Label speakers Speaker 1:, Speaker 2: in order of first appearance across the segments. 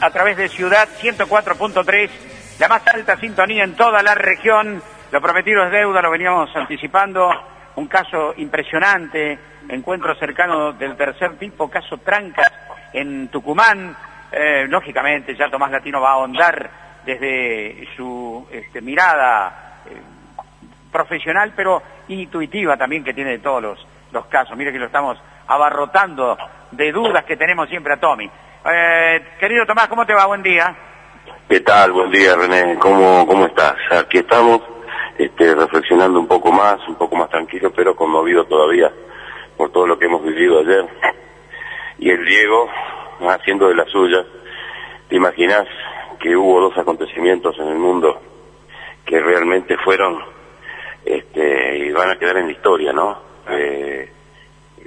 Speaker 1: a través de Ciudad 104.3, la más alta sintonía en toda la región. Lo prometido es deuda, lo veníamos anticipando. Un caso impresionante, encuentro cercano del tercer tipo, caso Trancas en Tucumán. Eh, lógicamente, ya Tomás Latino va a ahondar desde su este, mirada eh, profesional, pero intuitiva también que tiene de todos los, los casos. Mire que lo estamos abarrotando de dudas que tenemos siempre a Tommy. Eh, querido Tomás, ¿cómo te va? Buen día.
Speaker 2: ¿Qué tal? Buen día, René. ¿Cómo, cómo estás? Aquí estamos este, reflexionando un poco más, un poco más tranquilo, pero conmovido todavía por todo lo que hemos vivido ayer. Y el Diego haciendo de la suya. ¿Te imaginas que hubo dos acontecimientos en el mundo que realmente fueron este, y van a quedar en la historia, ¿no? Eh,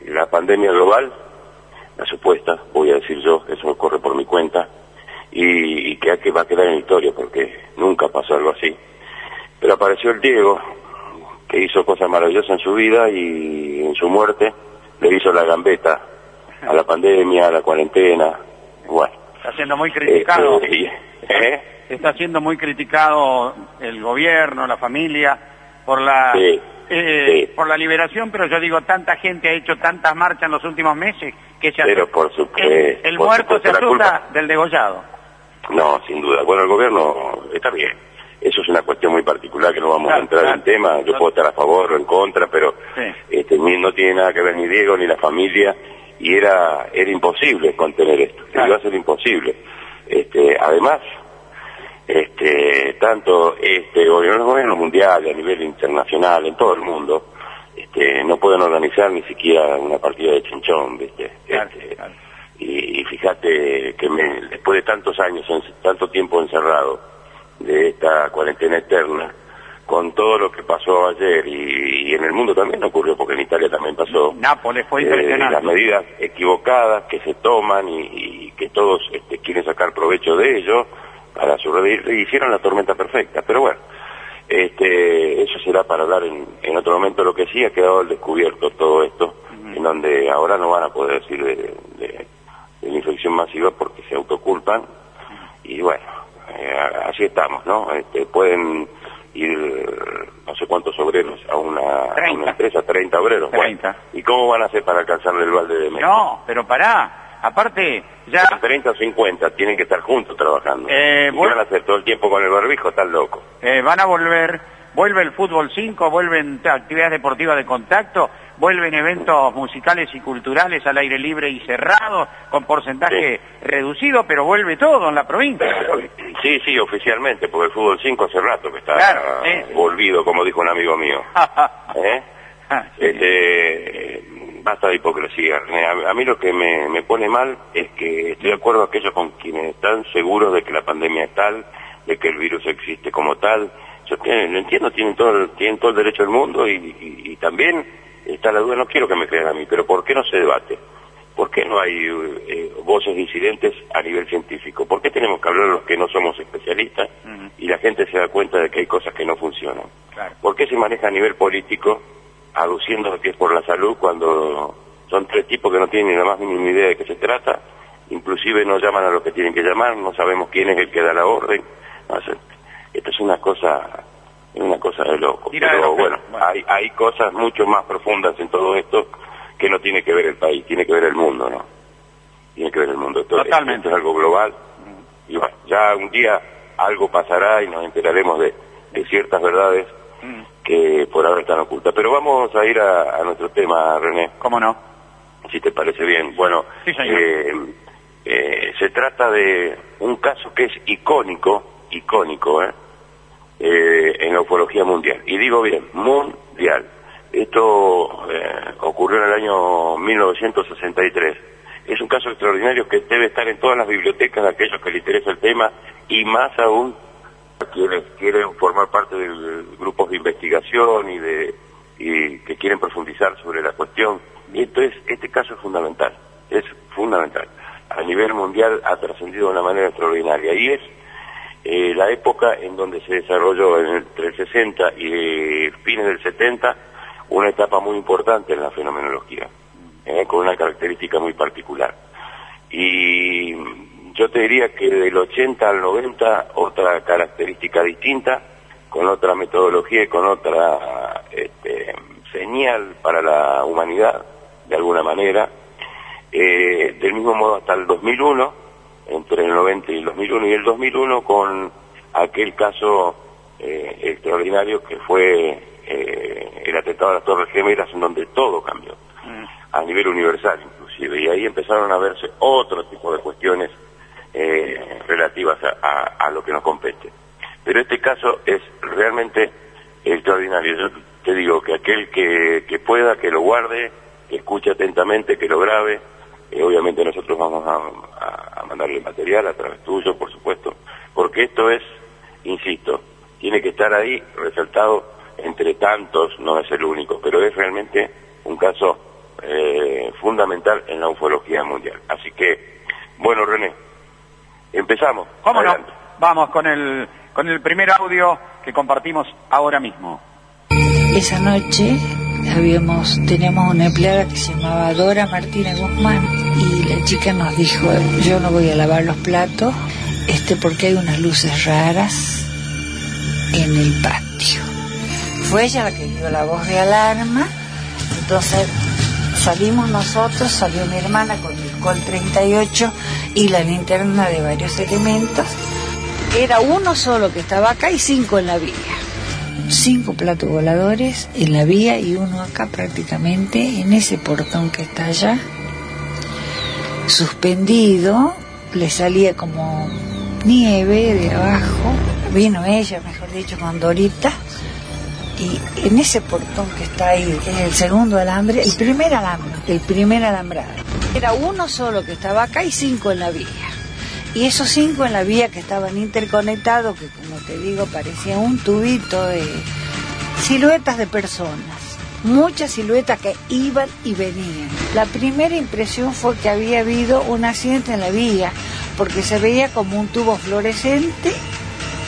Speaker 2: la pandemia global la supuesta, voy a decir yo, eso corre por mi cuenta, y, que, va a quedar en historia porque nunca pasó algo así. Pero apareció el Diego, que hizo cosas maravillosas en su vida y en su muerte le hizo la gambeta a la pandemia, a la cuarentena, bueno.
Speaker 1: Está siendo muy criticado.
Speaker 2: Este, ¿eh?
Speaker 1: Está siendo muy criticado el gobierno, la familia, por la eh, por la liberación, pero yo digo, tanta gente ha hecho tantas marchas en los últimos meses que se
Speaker 2: Pero por supuesto.
Speaker 1: El, muerto se asusta del degollado.
Speaker 2: No, sin duda. Bueno, el gobierno está bien. Eso es una cuestión muy particular que no vamos a entrar en tema. Yo puedo estar a favor o en contra, pero este, no tiene nada que ver ni Diego ni la familia y era era imposible contener esto. Iba a ser imposible. Este, además, este, tanto este gobierno, gobierno mundial, a nivel internacional, en todo el mundo, este, no pueden organizar ni siquiera una partida de chinchón, ¿viste? Este, y, fíjate que después de tantos años, tanto tiempo encerrado, de esta cuarentena eterna, con todo lo que pasó ayer y, en el mundo también ocurrió, porque en Italia también pasó.
Speaker 1: Nápoles fue
Speaker 2: eh,
Speaker 1: impresionante.
Speaker 2: las medidas equivocadas que se toman y, que todos este, quieren sacar provecho de ello para sobrevivir, hicieron la tormenta perfecta, pero bueno, este, eso será para hablar en, otro momento. Lo que sí ha quedado al descubierto todo esto, en donde ahora no van a poder decir de, la infección masiva porque se autoculpan, y bueno, eh, así estamos, ¿no? Este, pueden ir no sé cuántos obreros a una, empresa, 30 obreros.
Speaker 1: 30.
Speaker 2: ¿Y cómo van a hacer para alcanzarle el balde de medio?
Speaker 1: No, pero pará, Aparte, ya...
Speaker 2: 30 o 50 tienen que estar juntos trabajando.
Speaker 1: Eh,
Speaker 2: van a hacer todo el tiempo con el barbijo? Están locos.
Speaker 1: Eh, van a volver, vuelve el fútbol 5, vuelven actividades deportivas de contacto, vuelven eventos musicales y culturales al aire libre y cerrado, con porcentaje reducido, pero vuelve todo en la provincia.
Speaker 2: Sí, sí, oficialmente, porque el fútbol 5 hace rato que está volvido, como dijo un amigo mío. ¿Eh? Ah, este, basta de hipocresía. A, mí lo que me, pone mal es que estoy de acuerdo a aquellos con quienes están seguros de que la pandemia es tal, de que el virus existe como tal. Yo lo entiendo, tienen todo, tienen todo el derecho del mundo y, también está la duda, no quiero que me crean a mí, pero ¿por qué no se debate? ¿Por qué no hay eh, voces disidentes a nivel científico? ¿Por qué tenemos que hablar los que no somos especialistas y la gente se da cuenta de que hay cosas que no funcionan? ¿Por qué se maneja a nivel político aduciendo que es por la salud cuando son tres tipos que no tienen ni la más mínima idea de qué se trata, inclusive no llaman a lo que tienen que llamar, no sabemos quién es el que da la orden. esto es una cosa una cosa de loco. Pero bueno, Hay, hay cosas mucho más profundas en todo esto que no tiene que ver el país, tiene que ver el mundo, ¿no? Tiene que ver el mundo. Esto,
Speaker 1: Totalmente.
Speaker 2: es algo global. Y bueno, ya un día algo pasará y nos enteraremos de, de ciertas verdades mm que por ahora están ocultas. Pero vamos a ir a, nuestro tema, René.
Speaker 1: ¿Cómo no?
Speaker 2: Si te parece bien. Bueno, eh, eh, se trata de un caso que es icónico, icónico, ¿eh? ¿eh? en la ufología mundial. Y digo bien, mundial. Esto ocurrió en el año 1963. Es un caso extraordinario que debe estar en todas las bibliotecas de aquellos que les interesa el tema y más aún quienes quieren formar parte de grupos de investigación y de y que quieren profundizar sobre la cuestión. Y entonces este caso es fundamental, es fundamental. A nivel mundial ha trascendido de una manera extraordinaria y es eh, la época en donde se desarrolló entre el 60 y fines del 70 una etapa muy importante en la fenomenología, eh, con una característica muy particular. Y yo te diría que del 80 al 90 otra característica distinta, con otra metodología y con otra este, señal para la humanidad, de alguna manera. Eh, del mismo modo hasta el 2001, entre el 90 y el 2001, y el 2001 con aquel caso eh, extraordinario que fue eh, el atentado a las Torres Gemelas, en donde todo cambió, mm. a nivel universal inclusive, y ahí empezaron a verse otro tipo de cuestiones eh, relativas a, lo que nos compete. Pero este caso es realmente extraordinario. Yo te digo que aquel que, pueda, que lo guarde, que escuche atentamente, que lo grabe, obviamente nosotros vamos a, a mandarle material a través tuyo, por supuesto, porque esto es, insisto, tiene que estar ahí resaltado entre tantos, no es el único, pero es realmente un caso eh, fundamental en la ufología mundial. Así que, bueno, René, empezamos.
Speaker 1: ¿Cómo no? Vamos con el, con el primer audio que compartimos ahora mismo.
Speaker 3: Esa noche habíamos, teníamos una empleada que se llamaba Dora Martínez Guzmán y la chica nos dijo, yo no voy a lavar los platos, este porque hay unas luces raras en el patio. Fue ella la que dio la voz de alarma, entonces salimos nosotros, salió mi hermana con el Col 38 y la linterna de varios elementos. Era uno solo que estaba acá y cinco en la vía. Cinco platos voladores en la vía y uno acá prácticamente en ese portón que está allá. Suspendido, le salía como nieve de abajo. Vino ella, mejor dicho, con Dorita y en ese portón que está ahí, que es el segundo alambre, el primer alambre, el primer alambrado, era uno solo que estaba acá y cinco en la vía. Y esos cinco en la vía que estaban interconectados, que como te digo parecía un tubito de siluetas de personas, muchas siluetas que iban y venían. La primera impresión fue que había habido un accidente en la vía, porque se veía como un tubo fluorescente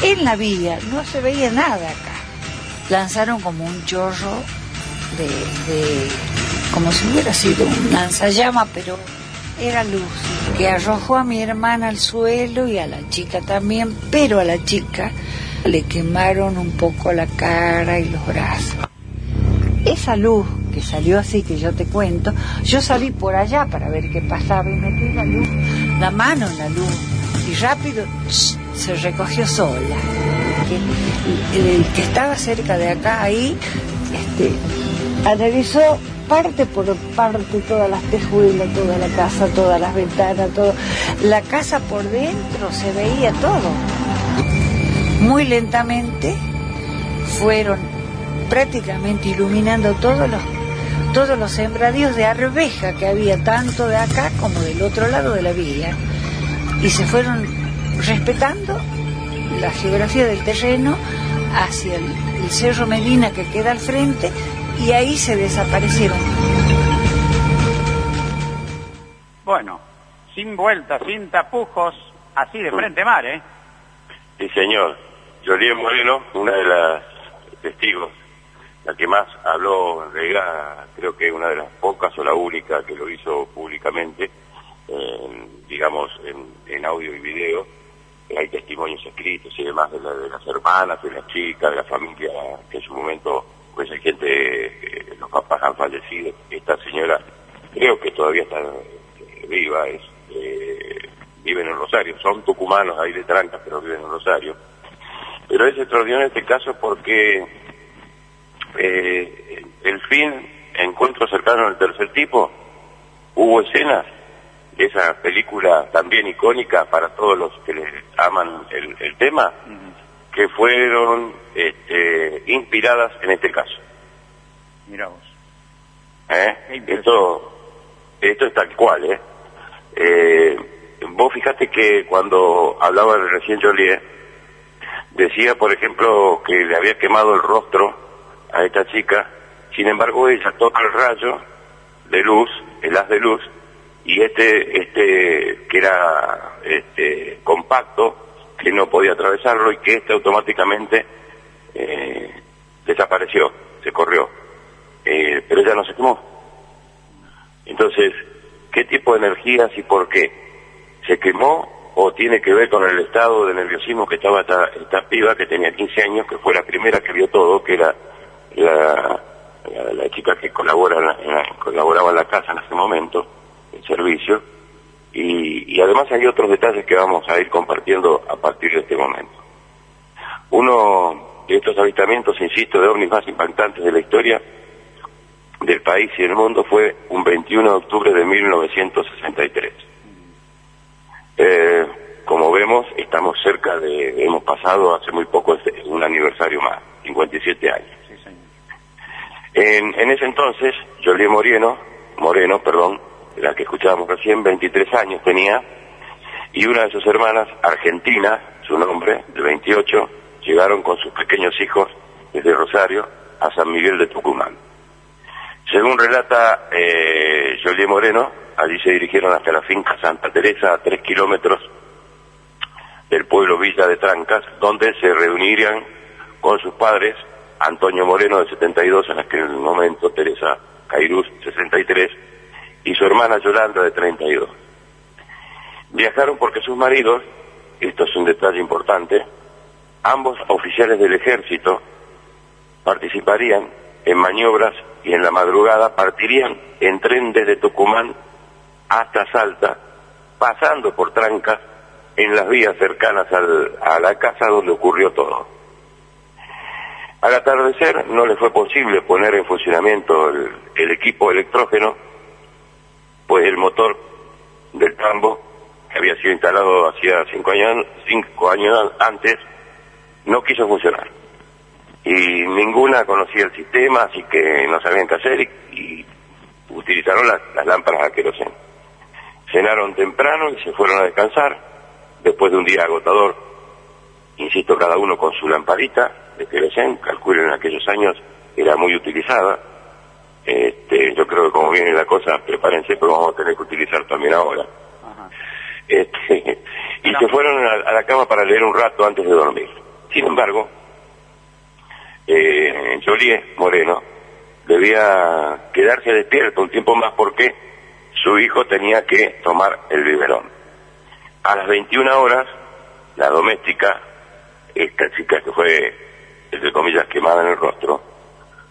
Speaker 3: en la vía, no se veía nada acá lanzaron como un chorro de, como si hubiera sido un lanzallama, pero era luz, que arrojó a mi hermana al suelo y a la chica también, pero a la chica le quemaron un poco la cara y los brazos. Esa luz que salió así, que yo te cuento, yo salí por allá para ver qué pasaba y metí la luz, la mano en la luz, y rápido se recogió sola el, que estaba cerca de acá, ahí, este, analizó parte por parte todas las tejuelas, toda la casa, todas las ventanas, todo. La casa por dentro se veía todo. Muy lentamente fueron prácticamente iluminando todos los todos los sembradíos de arveja que había tanto de acá como del otro lado de la vía y se fueron respetando la geografía del terreno hacia el, Cerro Medina que queda al frente y ahí se desaparecieron.
Speaker 1: Bueno, sin vueltas, sin tapujos, así de frente mar, ¿eh?
Speaker 2: Sí, señor. Jolien Moreno, una de las testigos, la que más habló en realidad, creo que una de las pocas o la única que lo hizo públicamente, digamos, en audio y video, hay testimonios escritos y demás de, las hermanas, de las chicas, de la familia, que en su momento, pues hay gente, eh, los papás han fallecido. Esta señora creo que todavía está eh, viva, es, eh, vive en Rosario, son tucumanos ahí de Trancas, pero viven en Rosario. Pero es extraordinario este caso porque el fin, encuentro cercano al tercer tipo, hubo escenas esa película también icónica para todos los que les aman el, tema, que fueron este, inspiradas en este caso.
Speaker 1: Vos.
Speaker 2: ¿Eh? Esto, esto es tal cual, ¿eh? ¿eh? Vos fijate que cuando hablaba recién Joliet, decía, por ejemplo, que le había quemado el rostro a esta chica, sin embargo ella toca el rayo de luz, el haz de luz, y este, este que era este, compacto, que no podía atravesarlo y que este automáticamente eh, desapareció, se corrió. Eh, pero ya no se quemó. Entonces, ¿qué tipo de energías y por qué? Se quemó o tiene que ver con el estado de nerviosismo que estaba esta, piba que tenía 15 años, que fue la primera que vio todo, que era la, la, chica que colabora colaboraba en la casa en ese momento, el servicio, y, y además hay otros detalles que vamos a ir compartiendo a partir de este momento. Uno de estos avistamientos, insisto, de ovnis más impactantes de la historia del país y del mundo fue un 21 de octubre de 1963. Eh, como vemos, estamos cerca de, hemos pasado hace muy poco este, un aniversario más, 57 años. En, en ese entonces, Jolie Moreno, Moreno, perdón, la que escuchábamos recién, 23 años tenía, y una de sus hermanas, Argentina, su nombre, de 28, llegaron con sus pequeños hijos desde Rosario a San Miguel de Tucumán. Según relata eh, Jolie Moreno, allí se dirigieron hasta la finca Santa Teresa, a tres kilómetros del pueblo Villa de Trancas, donde se reunirían con sus padres, Antonio Moreno de 72 en aquel momento, Teresa Cairús 63, y su hermana Yolanda de 32. Viajaron porque sus maridos, esto es un detalle importante, ambos oficiales del ejército participarían en maniobras y en la madrugada partirían en tren desde Tucumán hasta Salta, pasando por trancas en las vías cercanas a la casa donde ocurrió todo. Al atardecer no le fue posible poner en funcionamiento el, equipo electrógeno, pues el motor del tambo, que había sido instalado hacía cinco años, cinco años antes, no quiso funcionar. Y ninguna conocía el sistema, así que no sabían qué hacer y, utilizaron las, lámparas a queroseno. Cenaron temprano y se fueron a descansar, después de un día agotador. Insisto, cada uno con su lamparita de queroseno, calculen en aquellos años era muy utilizada. Este, yo creo que como viene la cosa, prepárense, pero vamos a tener que utilizar también ahora. Este, y se fueron a la cama para leer un rato antes de dormir. Sin embargo, eh, Jolie Moreno debía quedarse despierto un tiempo más porque su hijo tenía que tomar el biberón. A las 21 horas, la doméstica, esta chica que fue, entre comillas, quemada en el rostro,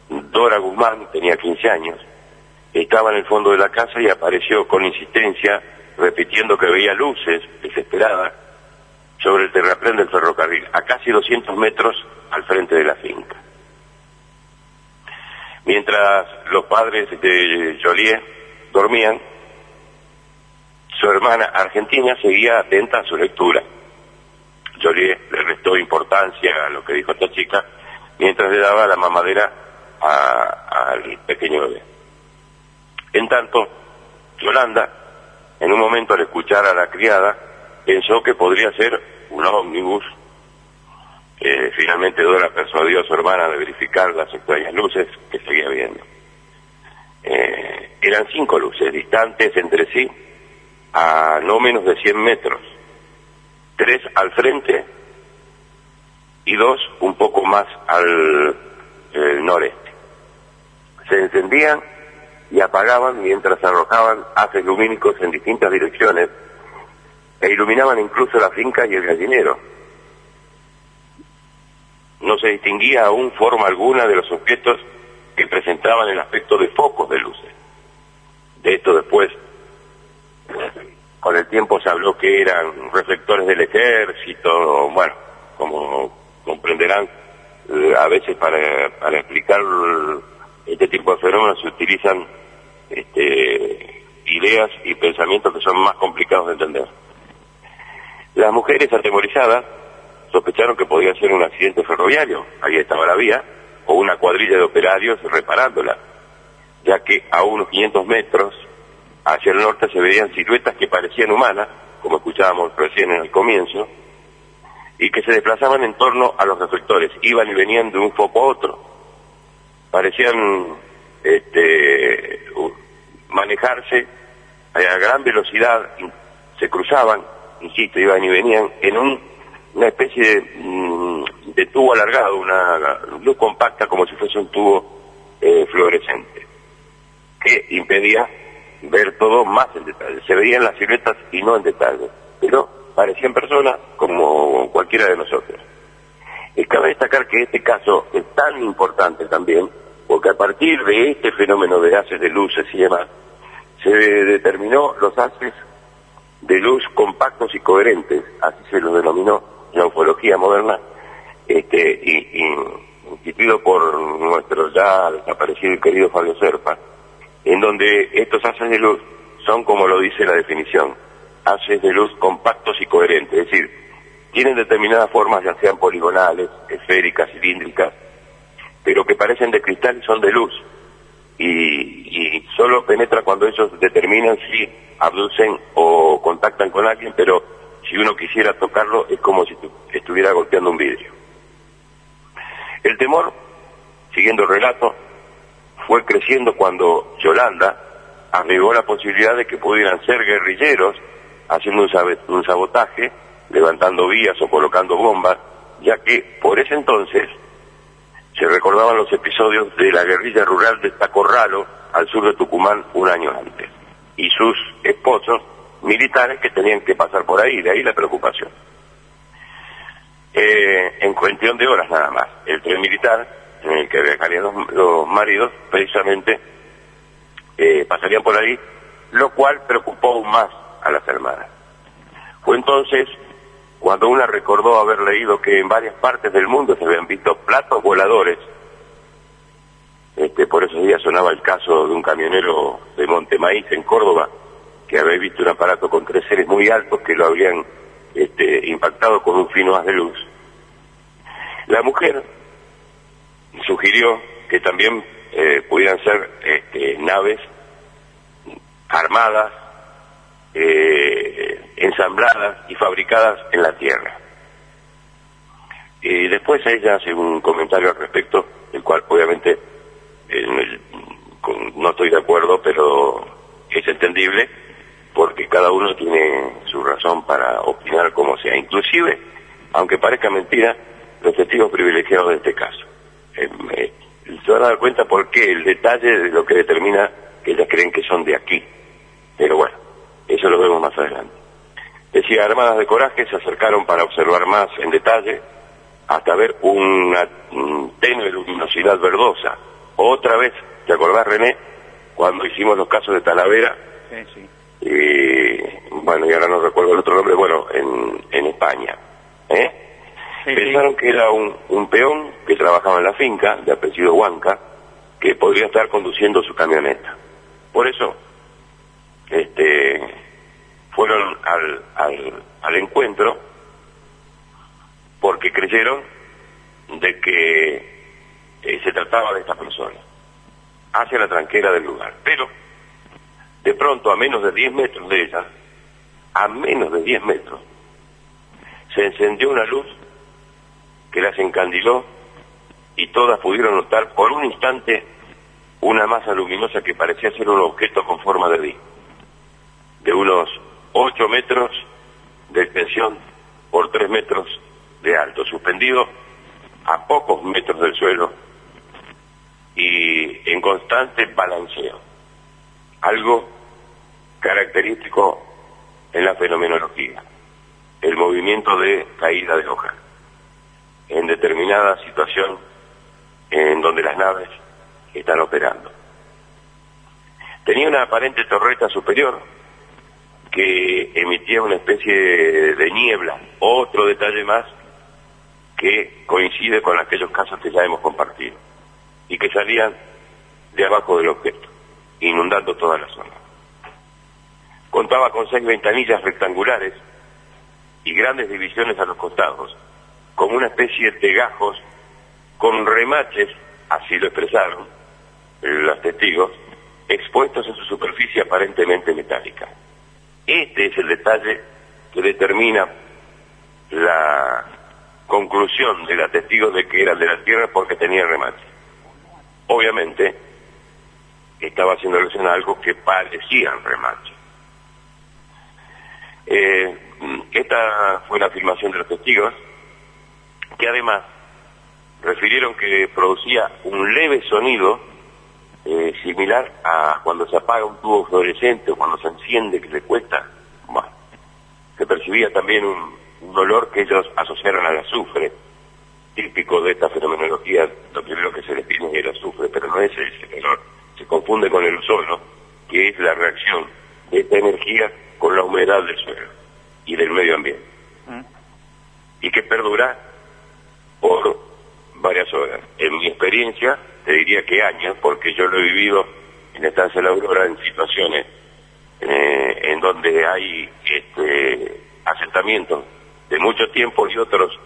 Speaker 2: Dora Guzmán, tenía 15 años, estaba en el fondo de la casa y apareció con insistencia, repitiendo que veía luces, desesperada, sobre el terraplén del ferrocarril, a casi 200 metros al frente de la finca. Mientras los padres de Joliet dormían, su hermana argentina seguía atenta a su lectura. Joliet le restó importancia a lo que dijo esta chica mientras le daba la mamadera al pequeño bebé. En tanto, Yolanda, en un momento al escuchar a la criada, pensó que podría ser un ómnibus. finalmente Dora persuadió a su hermana de verificar las extrañas luces que seguía viendo. Eh, eran cinco luces distantes entre sí a no menos de 100 metros, tres al frente y dos un poco más al noreste. Se encendían y apagaban mientras arrojaban haces lumínicos en distintas direcciones e iluminaban incluso la finca y el gallinero. No se distinguía aún forma alguna de los objetos que presentaban el aspecto de focos de luces. De esto después, con el tiempo se habló que eran reflectores del ejército, bueno, como comprenderán, eh, a veces para, para explicar este tipo de fenómenos se utilizan este, ideas y pensamientos que son más complicados de entender. Las mujeres atemorizadas sospecharon que podía ser un accidente ferroviario, ahí estaba la vía, o una cuadrilla de operarios reparándola, ya que a unos 500 metros hacia el norte se veían siluetas que parecían humanas, como escuchábamos recién en el comienzo, y que se desplazaban en torno a los reflectores, iban y venían de un foco a otro. Parecían este, manejarse a gran velocidad, se cruzaban insisto, iban y venían en un, una especie de, mm, tubo alargado, una luz compacta como si fuese un tubo eh, fluorescente, que impedía ver todo más en detalle. Se veían las siluetas y no en detalle, pero parecían personas como cualquiera de nosotros. Y cabe destacar que este caso es tan importante también, porque a partir de este fenómeno de haces de luces y demás, se determinó los haces de luz compactos y coherentes, así se los denominó la ufología moderna, este, y, instituido por nuestro ya desaparecido y querido Fabio Serpa, en donde estos haces de luz son como lo dice la definición, haces de luz compactos y coherentes, es decir, tienen determinadas formas, ya sean poligonales, esféricas, cilíndricas, pero que parecen de cristal y son de luz. Y, solo penetra cuando ellos determinan si abducen o contactan con alguien, pero si uno quisiera tocarlo es como si estuviera golpeando un vidrio. El temor, siguiendo el relato, fue creciendo cuando Yolanda agregó la posibilidad de que pudieran ser guerrilleros haciendo un sabotaje, levantando vías o colocando bombas, ya que por ese entonces se recordaban los episodios de la guerrilla rural de Tacorralo al sur de Tucumán un año antes, y sus esposos militares que tenían que pasar por ahí, de ahí la preocupación. Eh, en cuestión de horas nada más, el tren militar en el que viajarían los, maridos, precisamente, eh, pasarían por ahí, lo cual preocupó aún más a las hermanas. Fue entonces cuando una recordó haber leído que en varias partes del mundo se habían visto platos voladores. Este, por esos días sonaba el caso de un camionero de Montemaíz en Córdoba que había visto un aparato con tres seres muy altos que lo habían este, impactado con un fino haz de luz. La mujer sugirió que también eh, pudieran ser este, naves armadas, eh, ensambladas y fabricadas en la Tierra. Y después ella hace un comentario al respecto, el cual obviamente no estoy de acuerdo, pero es entendible, porque cada uno tiene su razón para opinar como sea. Inclusive, aunque parezca mentira, los testigos privilegiados de este caso. Eh, se van a dar cuenta por qué, el detalle de lo que determina que ellas creen que son de aquí. Pero bueno, eso lo vemos más adelante. Decía, armadas de coraje se acercaron para observar más en detalle hasta ver una tenue luminosidad verdosa. Otra vez, ¿te acordás, René? Cuando hicimos los casos de Talavera. Sí, sí. Y, bueno, y ahora no recuerdo el otro nombre, bueno, en, en España. ¿Eh? Pensaron que era un, un peón que trabajaba en la finca, de apellido Huanca, que podría estar conduciendo su camioneta. Por eso, este, fueron al, al, encuentro porque creyeron de que eh, se trataba de esta persona, hacia la tranquera del lugar. Pero, de pronto, a menos de 10 metros de ella, a menos de 10 metros, se encendió una luz que las encandiló y todas pudieron notar por un instante una masa luminosa que parecía ser un objeto con forma de D, de unos 8 metros de extensión por 3 metros de alto, suspendido a pocos metros del suelo y en constante balanceo, algo característico en la fenomenología, el movimiento de caída de hojas en determinada situación en donde las naves están operando. Tenía una aparente torreta superior que emitía una especie de niebla, otro detalle más que coincide con aquellos casos que ya hemos compartido y que salían de abajo del objeto, inundando toda la zona. Contaba con seis ventanillas rectangulares y grandes divisiones a los costados, como una especie de gajos con remaches, así lo expresaron los testigos, expuestos en su superficie aparentemente metálica. Este es el detalle que determina la conclusión de los testigos de que eran de la Tierra porque tenían remaches. Obviamente, estaba haciendo alusión a algo que parecían remaches. Eh, esta fue la afirmación de los testigos que además refirieron que producía un leve sonido eh, similar a cuando se apaga un tubo fluorescente o cuando se enciende que le cuesta. Bueno, se percibía también un, olor que ellos asociaron al azufre, típico de esta fenomenología, lo primero que se les viene es el azufre, pero no es ese olor, se confunde con el ozono, que es la reacción de esta energía con la humedad del suelo y del medio ambiente. Mm. Y que perdura por varias horas. En mi experiencia, te diría que años, porque yo lo he vivido en Estancia La Aurora en situaciones eh, en donde hay este, asentamientos de mucho tiempo y otros,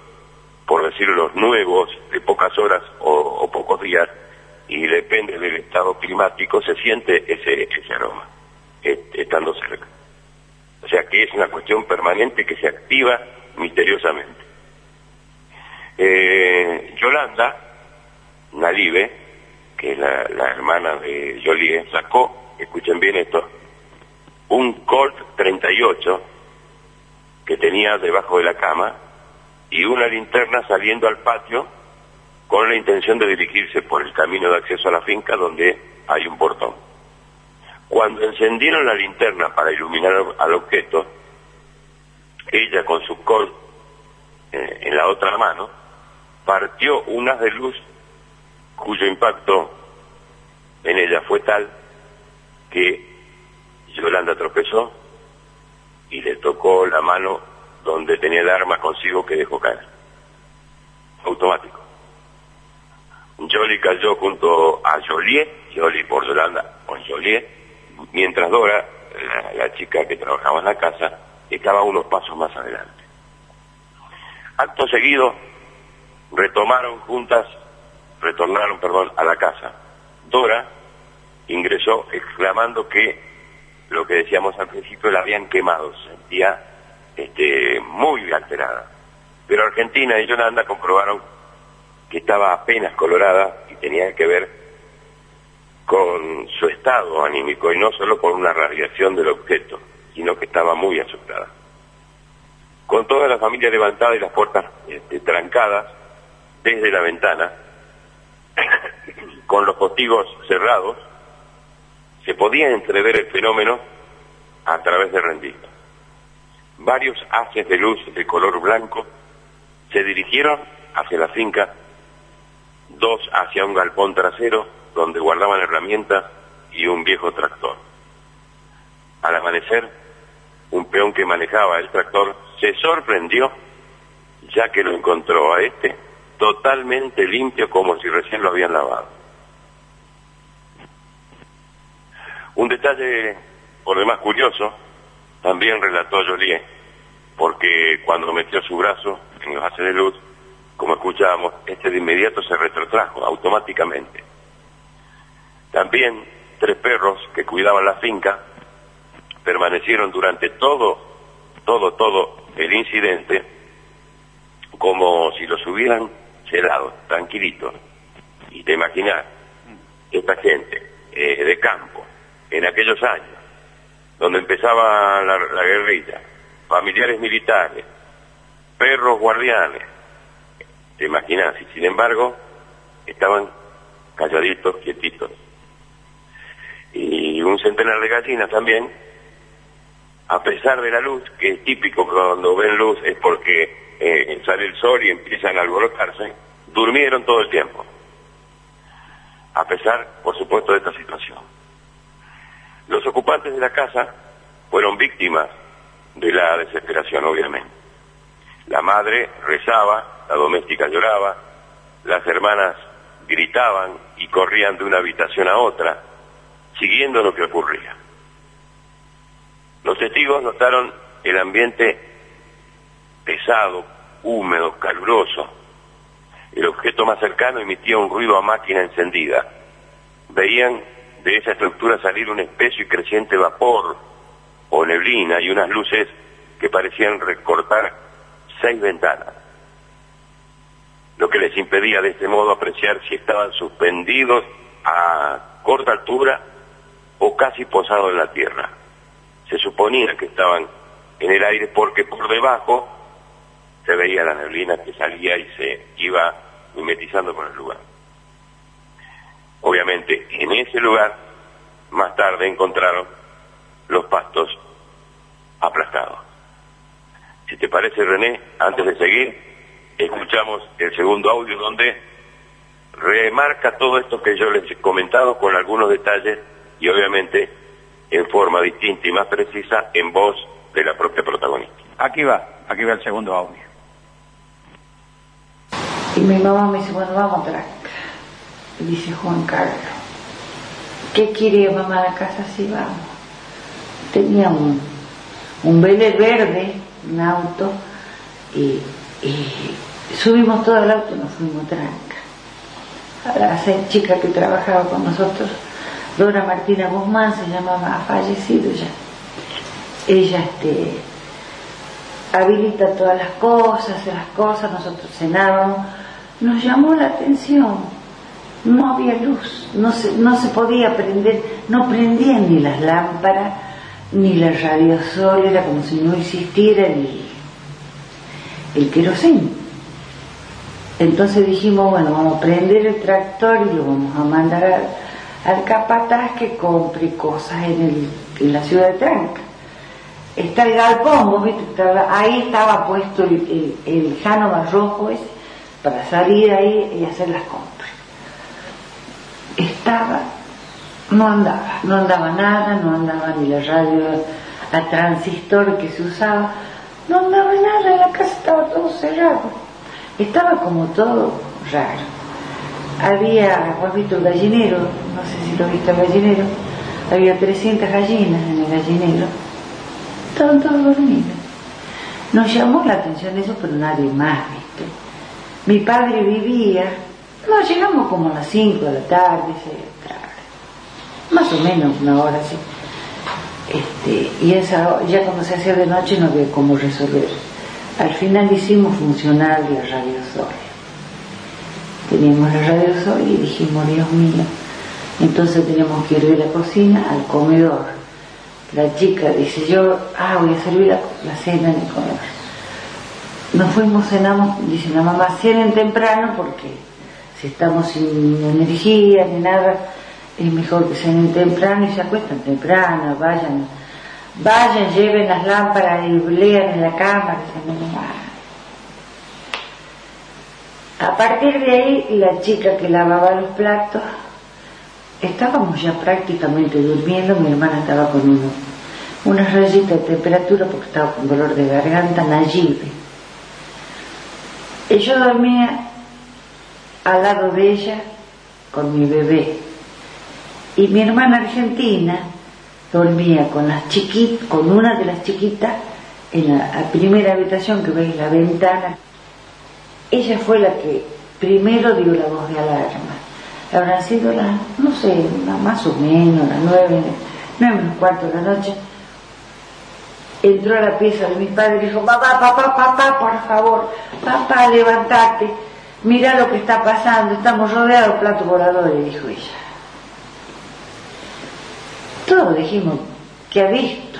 Speaker 2: por decirlo, nuevos, de pocas horas o, pocos días, y depende del estado climático, se siente ese, aroma, estando cerca. O sea que es una cuestión permanente que se activa misteriosamente. Eh, Yolanda Nalive, que es la, hermana de Jolie, sacó, escuchen bien esto, un Colt 38 que tenía debajo de la cama y una linterna saliendo al patio con la intención de dirigirse por el camino de acceso a la finca donde hay un portón. Cuando encendieron la linterna para iluminar al objeto, ella con su Colt eh, en la otra mano partió un haz de luz cuyo impacto en ella fue tal que Yolanda tropezó y le tocó la mano donde tenía el arma consigo que dejó caer. Automático. Jolie cayó junto a Jolie, Jolie por Yolanda con Jolie, mientras Dora, la, chica que trabajaba en la casa, estaba unos pasos más adelante. Acto seguido, retomaron juntas, retornaron, perdón, a la casa. Dora ingresó exclamando que lo que decíamos al principio, la habían quemado, se sentía este, muy alterada. Pero Argentina y Yolanda comprobaron que estaba apenas colorada y tenía que ver con su estado anímico y no solo con una radiación del objeto, sino que estaba muy asustada. Con toda la familia levantada y las puertas este, trancadas desde la ventana, con los postigos cerrados, se podía entrever el fenómeno a través de rendijas. Varios haces de luz de color blanco se dirigieron hacia la finca, dos hacia un galpón trasero donde guardaban herramientas y un viejo tractor. Al amanecer, un peón que manejaba el tractor se sorprendió ya que lo encontró a este totalmente limpio como si recién lo habían lavado. Un detalle, por demás curioso, también relató Joliet, porque cuando metió su brazo en los haces de luz, como escuchábamos, este de inmediato se retrotrajo automáticamente. También tres perros que cuidaban la finca permanecieron durante todo, todo, todo el incidente como si los hubieran celado, tranquilitos. Y te imaginas, esta gente de campo, en aquellos años, donde empezaba la, guerrilla, familiares militares, perros guardianes, te imaginas, y sin embargo, estaban calladitos, quietitos. Y un centenar de gallinas también, a pesar de la luz, que es típico cuando ven luz es porque eh, sale el sol y empiezan a alborotarse, durmieron todo el tiempo. A pesar, por supuesto, de esta situación. Los ocupantes de la casa fueron víctimas de la desesperación, obviamente. La madre rezaba, la doméstica lloraba, las hermanas gritaban y corrían de una habitación a otra, siguiendo lo que ocurría. Los testigos notaron el ambiente pesado, húmedo, caluroso. El objeto más cercano emitía un ruido a máquina encendida. Veían de esa estructura salir un espeso y creciente vapor o neblina y unas luces que parecían recortar seis ventanas, lo que les impedía de este modo apreciar si estaban suspendidos a corta altura o casi posados en la tierra. Se suponía que estaban en el aire porque por debajo se veía la neblina que salía y se iba mimetizando con el lugar. Obviamente, en ese lugar, más tarde encontraron los pastos aplastados. Si te parece, René, antes de seguir, escuchamos el segundo audio donde remarca todo esto que yo les he comentado con algunos detalles y obviamente en forma distinta y más precisa en voz de la propia protagonista.
Speaker 1: Aquí va, aquí va el segundo audio.
Speaker 3: Y mi mamá me dice, bueno, vamos atrás. Dice Juan Carlos, ¿qué quiere mamá a la casa? Sí, vamos. Tenía un, un verde, un auto, y, subimos todo el auto y nos fuimos tranca. A la chica que trabajaba con nosotros, Dora Martina Guzmán, se llamaba, ha fallecido ya. Ella este, habilita todas las cosas, hace las cosas, nosotros cenábamos. Nos llamó la atención, no había luz, no se, podía prender, no prendían ni las lámparas, ni la radiosol, era como si no existiera el, el querosén. Entonces dijimos, bueno, vamos a prender el tractor y lo vamos a mandar al capataz que compre cosas en, el, en la ciudad de Tranca. Está el galpón, viste, ahí estaba puesto el, el, el rojo ese para salir ahí y hacer las compras. Estaba, no andaba, no andaba nada, no andaba ni la radio a transistor que se usaba, no andaba nada, la casa estaba todo cerrado, estaba como todo raro había, ¿has visto el gallinero? No sé si lo viste el gallinero. Había 300 gallinas en el gallinero. Estaban todos dormidos. Nos llamó la atención eso, pero nadie más, ¿viste? Mi padre vivía, nos llegamos como a las 5 de la tarde, 6 de la tarde. Más o menos una hora así. Este, y esa, ya cuando se hacía de noche no había cómo resolver. Al final hicimos funcionar la radio teníamos la radio sol y dijimos, Dios mío, entonces tenemos que ir de la cocina al comedor. La chica dice, yo, ah, voy a servir la, cena en el comedor. Nos fuimos, cenamos, dice la mamá, cenen temprano porque si estamos sin energía ni nada, es mejor que cenen temprano y se acuestan temprano, vayan, vayan, lleven las lámparas y lean en la cama, a partir de ahí, la chica que lavaba los platos, estábamos ya prácticamente durmiendo, mi hermana estaba con uno, una rayita de temperatura porque estaba con dolor de garganta, Nayibe. Y yo dormía al lado de ella con mi bebé. Y mi hermana argentina dormía con las chiquitas, con una de las chiquitas en la primera habitación que veis la ventana ella fue la que primero dio la voz de alarma. Habrán sido las, no sé, más o menos, las nueve, nueve menos cuarto de la noche. Entró a la pieza de mi padre y dijo, papá, papá, papá, por favor, papá, levántate, mira lo que está pasando, estamos rodeados de platos voladores, dijo ella. Todos dijimos, ¿qué ha visto?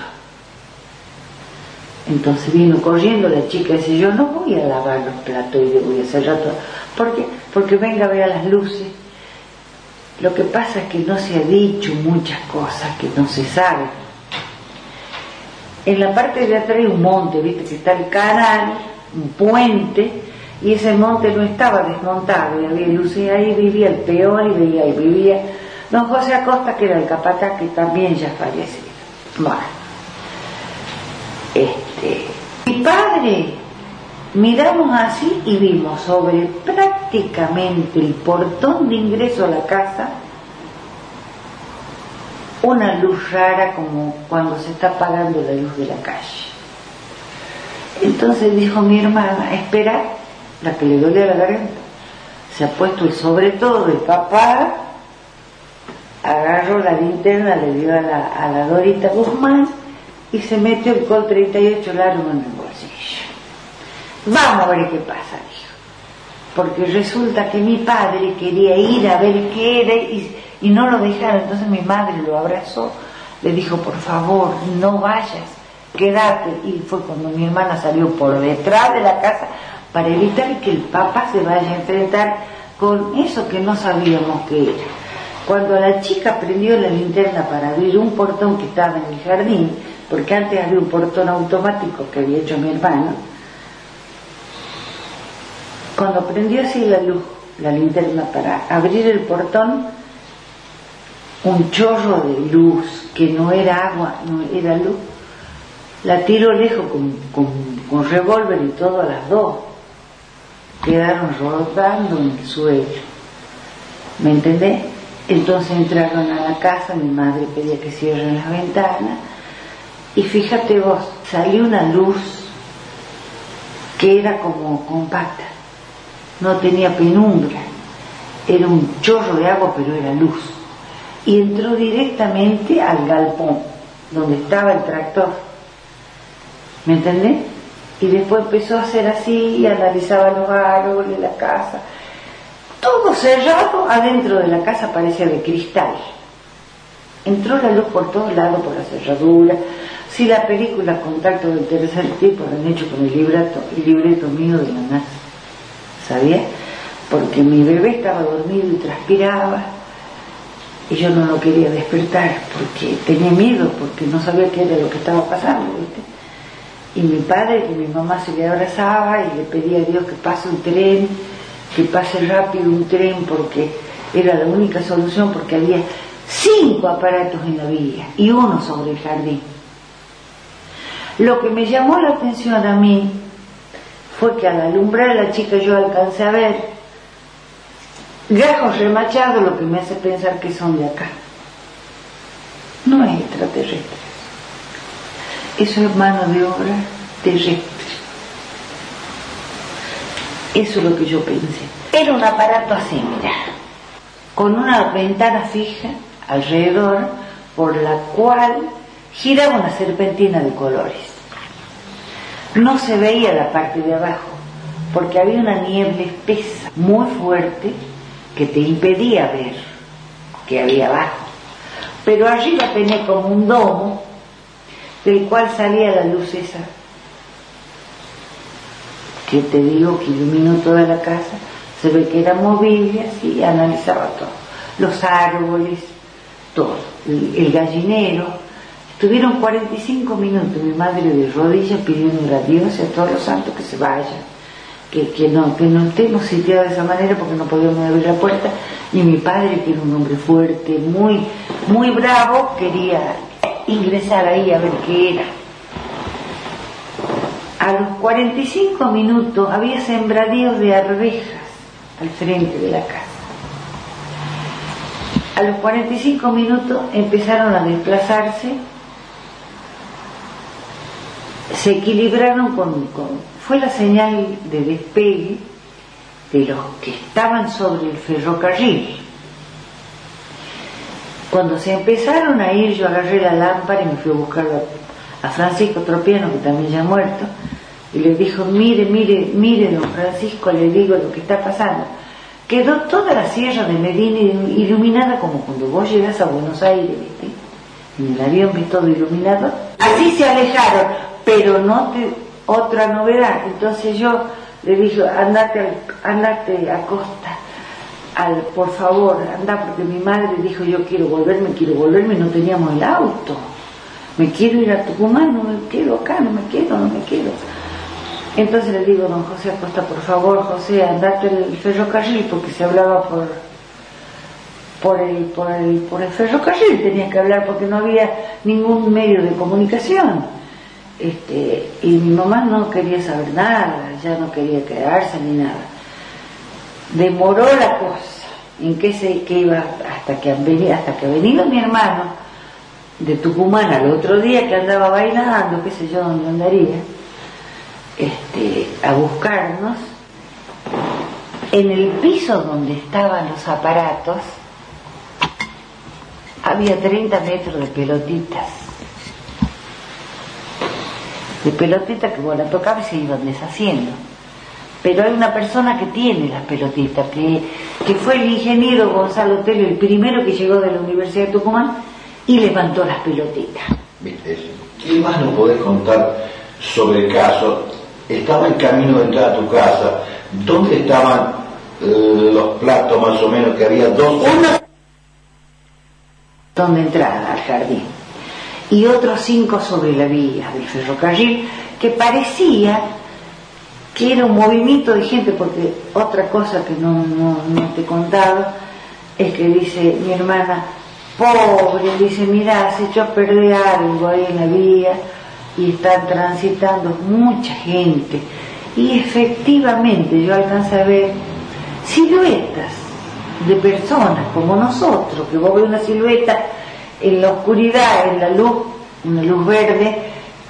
Speaker 3: Entonces vino corriendo la chica y dice, yo no voy a lavar los platos y le voy a hacer rato. ¿Por qué? Porque venga, vea las luces. Lo que pasa es que no se ha dicho muchas cosas que no se sabe. En la parte de atrás hay un monte, viste que está el canal, un puente, y ese monte no estaba desmontado, y había luces ahí, vivía el peón y veía ahí vivía don José Acosta, que era el capataz, que también ya falleció. Bueno este, mi padre, miramos así y vimos sobre prácticamente el portón de ingreso a la casa una luz rara como cuando se está apagando la luz de la calle. Entonces dijo mi hermana, espera, la que le dolía la garganta, se ha puesto el sobre todo del papá, agarró la linterna, le dio a la, a la Dorita Guzmán y se metió el Col 38 largo en el bolsillo. Vamos a ver qué pasa, dijo. Porque resulta que mi padre quería ir a ver qué era y, no lo dejaron. Entonces mi madre lo abrazó, le dijo, por favor, no vayas, quédate. Y fue cuando mi hermana salió por detrás de la casa para evitar que el papá se vaya a enfrentar con eso que no sabíamos que era. Cuando la chica prendió la linterna para abrir un portón que estaba en el jardín, porque antes había un portón automático que había hecho mi hermano. Cuando prendió así la luz, la linterna para abrir el portón, un chorro de luz, que no era agua, no era luz, la tiró lejos con, con, revólver y todo a las dos. Quedaron rodando en el suelo. ¿Me entendés? Entonces entraron a la casa, mi madre pedía que cierren las ventanas y fíjate vos, salió una luz que era como compacta, no tenía penumbra, era un chorro de agua pero era luz. Y entró directamente al galpón, donde estaba el tractor. ¿Me entendés? Y después empezó a hacer así y analizaba los árboles, la casa. Todo cerrado adentro de la casa parecía de cristal. Entró la luz por todos lados, por la cerradura, si la película Contacto del tercer tipo la han hecho con el libreto, el libreto mío de la NASA, ¿sabía? Porque mi bebé estaba dormido y transpiraba y yo no lo quería despertar porque tenía miedo, porque no sabía qué era lo que estaba pasando. Y mi padre, que mi mamá se le abrazaba y le pedía a Dios que pase un tren, que pase rápido un tren porque era la única solución porque había cinco aparatos en la vía y uno sobre el jardín. Lo que me llamó la atención a mí fue que al alumbrar la chica yo alcancé a ver gajos remachados, lo que me hace pensar que son de acá. No es extraterrestre. Eso es mano de obra terrestre. Eso es lo que yo pensé. Era un aparato así, mira, con una ventana fija alrededor por la cual giraba una serpentina de colores. No se veía la parte de abajo, porque había una niebla espesa, muy fuerte, que te impedía ver que había abajo. Pero arriba tenía como un domo del cual salía la luz esa, que te digo que iluminó toda la casa, se ve que era movible así, analizaba todo, los árboles, todo, el gallinero, Tuvieron 45 minutos mi madre de rodillas pidiendo a Dios y a todos los santos que se vayan, que, no, que no estemos sitiados de esa manera porque no podíamos abrir la puerta. Y mi padre, que era un hombre fuerte, muy, muy bravo, quería ingresar ahí a ver qué era. A los 45 minutos había sembradíos de arvejas al frente de la casa. A los 45 minutos empezaron a desplazarse se equilibraron con, fue la señal de despegue de los que estaban sobre el ferrocarril. Cuando se empezaron a ir, yo agarré la lámpara y me fui a buscar a, Francisco Tropiano, que también ya ha muerto, y le dijo, mire, mire, mire, don Francisco, le digo lo que está pasando. Quedó toda la sierra de Medina iluminada como cuando vos llegas a Buenos Aires, ¿viste? En el avión ves todo iluminado. Así se alejaron, pero no te, otra novedad. Entonces yo le dije, andate, andate a costa, al, por favor, anda, porque mi madre dijo, yo quiero volverme, quiero volverme, no teníamos el auto. Me quiero ir a Tucumán, no me quedo acá, no me quedo, no me quedo. Entonces le digo, don José Acosta, por favor, José, andate el ferrocarril, porque se hablaba por, por el, por el, por el ferrocarril, tenía que hablar porque no había ningún medio de comunicación. Este, y mi mamá no quería saber nada, ya no quería quedarse ni nada. Demoró la cosa en que se que iba hasta que venía, hasta que venido mi hermano de Tucumán al otro día que andaba bailando, qué sé yo dónde andaría, este, a buscarnos. En el piso donde estaban los aparatos había 30 metros de pelotitas de pelotita que vos la tocabas y se iban deshaciendo. Pero hay una persona que tiene las pelotitas, que, que fue el ingeniero Gonzalo Tello, el primero que llegó de la Universidad de Tucumán y levantó las pelotitas.
Speaker 4: ¿Qué más nos podés contar sobre el caso? Estaba en camino de entrar a tu casa. ¿Dónde estaban eh, los platos más o menos que había dos?
Speaker 3: Una... Donde entrada al jardín y otros cinco sobre la vía del ferrocarril, que parecía que era un movimiento de gente, porque otra cosa que no, no, te he contado es que dice mi hermana, pobre, dice, mira, se echó a perder algo ahí en la vía y están transitando mucha gente. Y efectivamente yo alcancé a ver siluetas de personas como nosotros, que vos ves una silueta en la oscuridad, en la luz, una luz verde,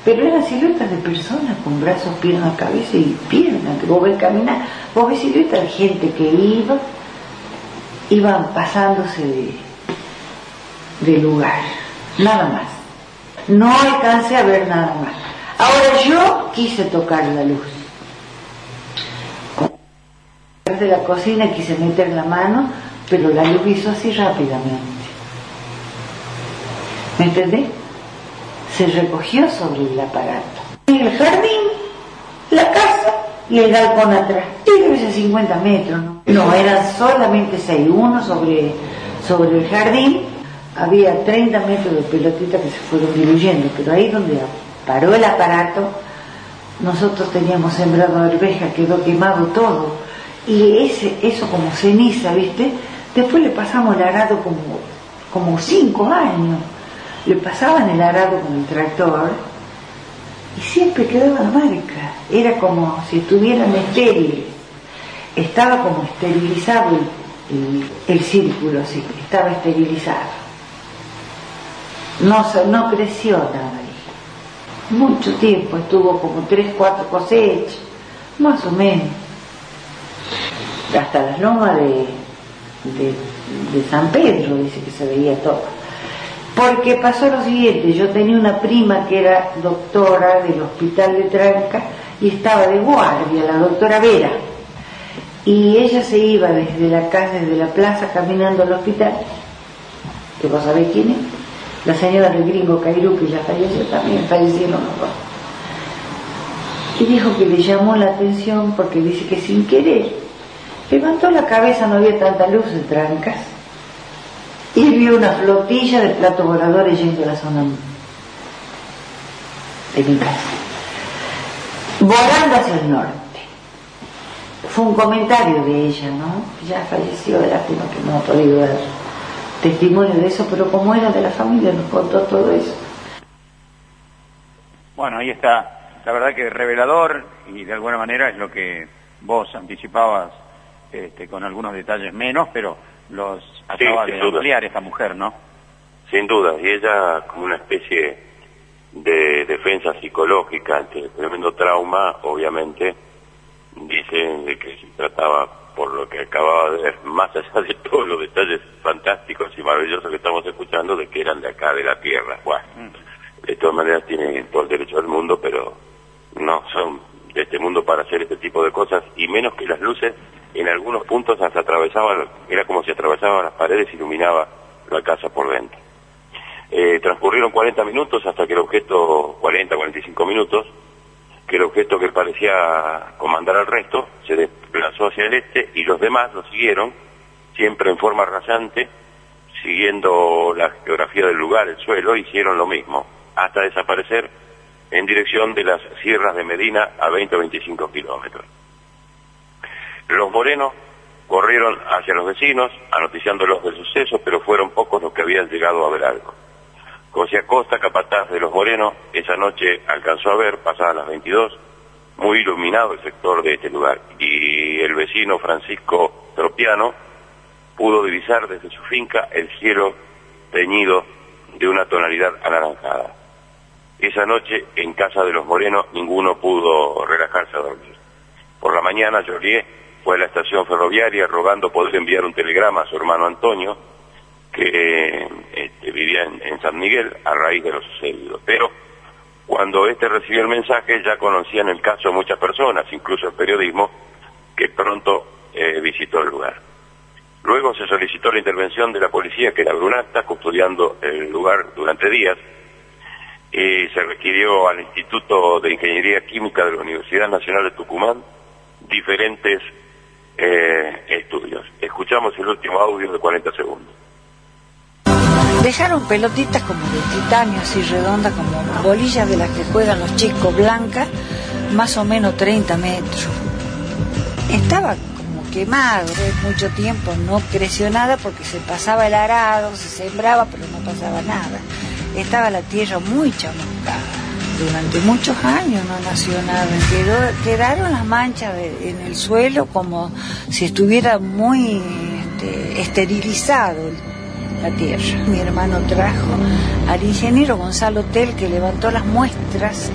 Speaker 3: pero eran siluetas de personas con brazos, piernas, cabeza y piernas, que vos ves caminar, vos ves siluetas de gente que iba, iban pasándose de, lugar, nada más. No alcancé a ver nada más. Ahora yo quise tocar la luz. De la cocina quise meter la mano, pero la luz hizo así rápidamente. ¿Me entendés? Se recogió sobre el aparato. El jardín, la casa y el galpón atrás. Ser 50 metros, ¿no? No, eran solamente seis. Uno sobre, sobre el jardín, había 30 metros de pelotita que se fueron diluyendo, pero ahí donde paró el aparato, nosotros teníamos sembrado arveja, quedó quemado todo. Y ese, eso como ceniza, ¿viste? Después le pasamos el arado como, como cinco años le pasaban el arado con el tractor y siempre quedaba la marca. Era como si estuvieran estériles. Estaba como esterilizado el, círculo, sí, estaba esterilizado. No, no creció nada ahí. Mucho tiempo, estuvo como tres, cuatro cosechas, más o menos. Hasta las lomas de, de San Pedro dice que se veía todo. Porque pasó lo siguiente, yo tenía una prima que era doctora del hospital de Tranca y estaba de guardia, la doctora Vera. Y ella se iba desde la casa, desde la plaza, caminando al hospital. ¿Que vos sabés quién es? La señora del gringo Cairú, que ya falleció también, fallecieron los dos. Y dijo que le llamó la atención porque dice que sin querer levantó la cabeza, no había tanta luz de trancas y vio una flotilla de platos voladores yendo a la zona de mi casa, volando hacia el norte. Fue un comentario de ella, ¿no? Ya falleció, lástima que no ha podido dar testimonio de eso, pero como era de la familia nos contó todo eso.
Speaker 1: Bueno, ahí está, la verdad que revelador y de alguna manera es lo que vos anticipabas este, con algunos detalles menos, pero los acaba de ampliar esta mujer, ¿no?
Speaker 2: Sin duda, y ella como una especie de defensa psicológica ante el tremendo trauma, obviamente, dicen de que se trataba, por lo que acababa de ver, más allá de todos los detalles fantásticos y maravillosos que estamos escuchando, de que eran de acá, de la Tierra. Bueno, mm. de todas maneras tienen todo el derecho del mundo, pero no son de este mundo para hacer este tipo de cosas, y menos que las luces en algunos puntos hasta atravesaba, era como si atravesaba las paredes y iluminaba la casa por dentro. Eh, transcurrieron 40 minutos hasta que el objeto, 40, 45 minutos, que el objeto que parecía comandar al resto se desplazó hacia el este y los demás lo siguieron, siempre en forma rasante, siguiendo la geografía del lugar, el suelo, hicieron lo mismo, hasta desaparecer en dirección de las sierras de Medina a 20 o 25 kilómetros. Los morenos corrieron hacia los vecinos, anoticiándolos del suceso, pero fueron pocos los que habían llegado a ver algo. José Acosta, capataz de los morenos, esa noche alcanzó a ver, pasadas las 22, muy iluminado el sector de este lugar. Y el vecino Francisco Tropiano pudo divisar desde su finca el cielo teñido de una tonalidad anaranjada. Esa noche, en casa de los morenos, ninguno pudo relajarse a dormir. Por la mañana, Joliet fue a la estación ferroviaria rogando poder enviar un telegrama a su hermano Antonio, que este, vivía en, San Miguel a raíz de lo sucedido. Pero cuando este recibió el mensaje ya conocían el caso muchas personas, incluso el periodismo, que pronto eh, visitó el lugar. Luego se solicitó la intervención de la policía, que era Brunata, custodiando el lugar durante días, y se requirió al Instituto de Ingeniería Química de la Universidad Nacional de Tucumán diferentes eh, estudios. Escuchamos el último audio de 40 segundos.
Speaker 3: Dejaron pelotitas como de titanio, así redondas, como bolillas de las que juegan los chicos, blancas, más o menos 30 metros. Estaba como quemado, de mucho tiempo no creció nada porque se pasaba el arado, se sembraba, pero no pasaba nada. Estaba la tierra muy chamuscada. Durante muchos años no nació nada, quedaron las manchas en el suelo como si estuviera muy este, esterilizado la tierra. Mi hermano trajo al ingeniero Gonzalo Tel que levantó las muestras.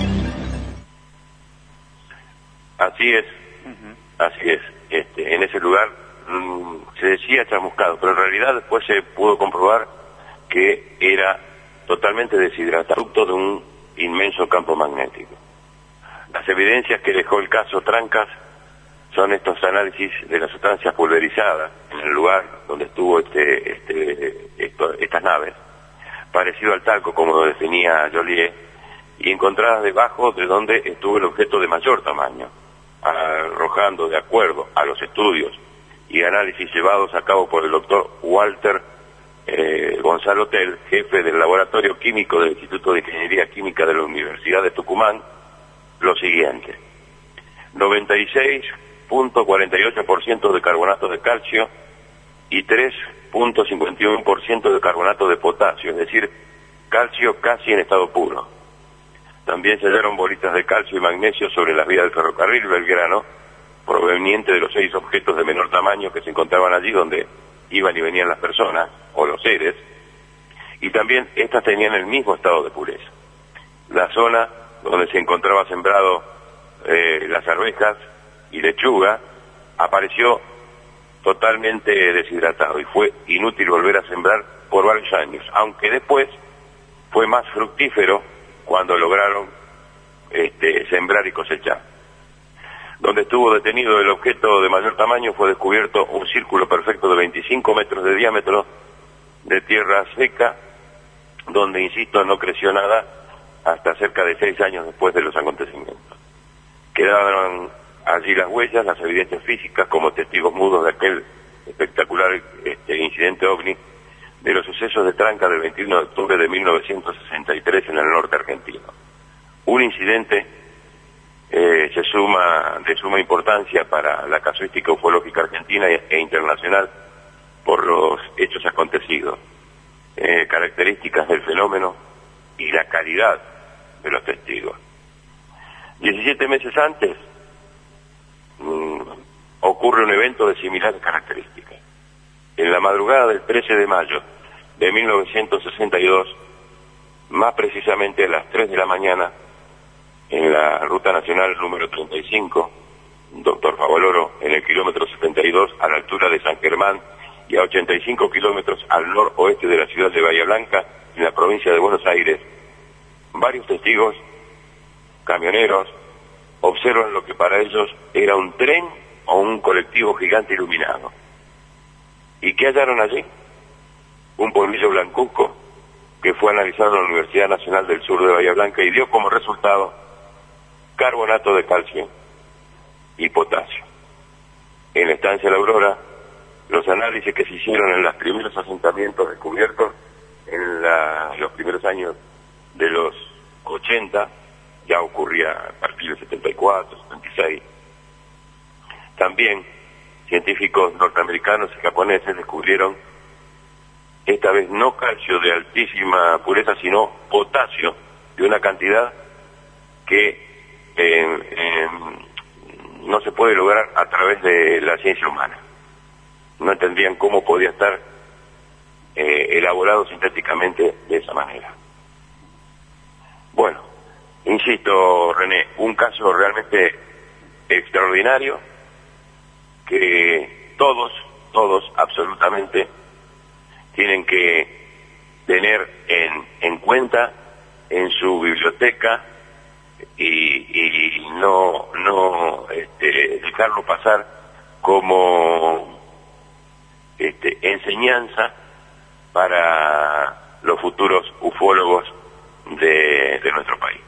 Speaker 2: Así es, así es. Este, en ese lugar mm, se decía chamuscado, pero en realidad después se pudo comprobar que era totalmente deshidratado, producto de un inmenso campo magnético. Las evidencias que dejó el caso Trancas son estos análisis de las sustancias pulverizadas en el lugar donde estuvo este, este, estas naves, parecido al talco como lo definía Joliet, y encontradas debajo de donde estuvo el objeto de mayor tamaño, arrojando de acuerdo a los estudios y análisis llevados a cabo por el doctor Walter eh, Gonzalo Tel, jefe del Laboratorio Químico del Instituto de Ingeniería Química de la Universidad de Tucumán, lo siguiente. 96.48% de carbonato de calcio y 3.51% de carbonato de potasio, es decir, calcio casi en estado puro. También se hallaron bolitas de calcio y magnesio sobre las vías del ferrocarril Belgrano, proveniente de los seis objetos de menor tamaño que se encontraban allí donde iban y venían las personas o los seres, y también estas tenían el mismo estado de pureza. La zona donde se encontraba sembrado eh, las arvejas y lechuga apareció totalmente deshidratado y fue inútil volver a sembrar por varios años, aunque después fue más fructífero cuando lograron este, sembrar y cosechar. Donde estuvo detenido el objeto de mayor tamaño fue descubierto un círculo perfecto de 25 metros de diámetro de tierra seca, donde, insisto, no creció nada hasta cerca de seis años después de los acontecimientos. Quedaron allí las huellas, las evidencias físicas como testigos mudos de aquel espectacular este, incidente ovni de los sucesos de Tranca del 21 de octubre de 1963 en el norte argentino. Un incidente eh, se suma de suma importancia para la casuística ufológica argentina e internacional por los hechos acontecidos, eh, características del fenómeno y la calidad de los testigos. Diecisiete meses antes mm, ocurre un evento de similares características. En la madrugada del 13 de mayo de 1962, más precisamente a las 3 de la mañana, en la ruta nacional número 35, doctor Favoloro, en el kilómetro 72, a la altura de San Germán y a 85 kilómetros al noroeste de la ciudad de Bahía Blanca, en la provincia de Buenos Aires, varios testigos, camioneros, observan lo que para ellos era un tren o un colectivo gigante iluminado. ¿Y qué hallaron allí? Un polvillo blancuzco que fue analizado en la Universidad Nacional del Sur de Bahía Blanca y dio como resultado carbonato de calcio y potasio. En la estancia La Aurora, los análisis que se hicieron en los primeros asentamientos descubiertos en, los primeros años de los 80, ya ocurría a partir del 74, 76. También científicos norteamericanos y japoneses descubrieron esta vez no calcio de altísima pureza, sino potasio de una cantidad que no se puede lograr a través de la ciencia humana. No entendían cómo podía estar eh, elaborado sintéticamente de esa manera. Bueno, insisto, René, un caso realmente extraordinario que todos, todos absolutamente tienen que tener en, en cuenta en su biblioteca, y, no, no este, dejarlo pasar como este, enseñanza para los futuros ufólogos de, nuestro país.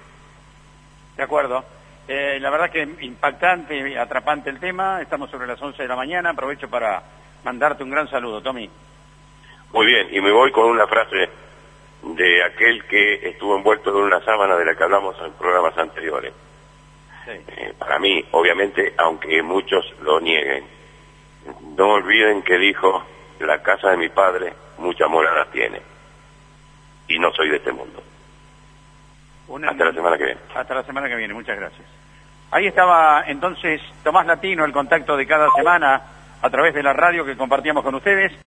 Speaker 1: De acuerdo. Eh, la verdad que impactante y atrapante el tema. Estamos sobre las 11 de la mañana. Aprovecho para mandarte un gran saludo, Tommy.
Speaker 2: Muy bien, y me voy con una frase de aquel que estuvo envuelto en una sábana de la que hablamos en programas anteriores. Eh, para mí, obviamente, aunque muchos lo nieguen, no olviden que dijo, la casa de mi padre mucha morada tiene. Y no soy de este mundo. hasta la semana que viene.
Speaker 1: Hasta la semana que viene, muchas gracias. Ahí estaba entonces Tomás Latino, el contacto de cada semana a través de la radio que compartíamos con ustedes.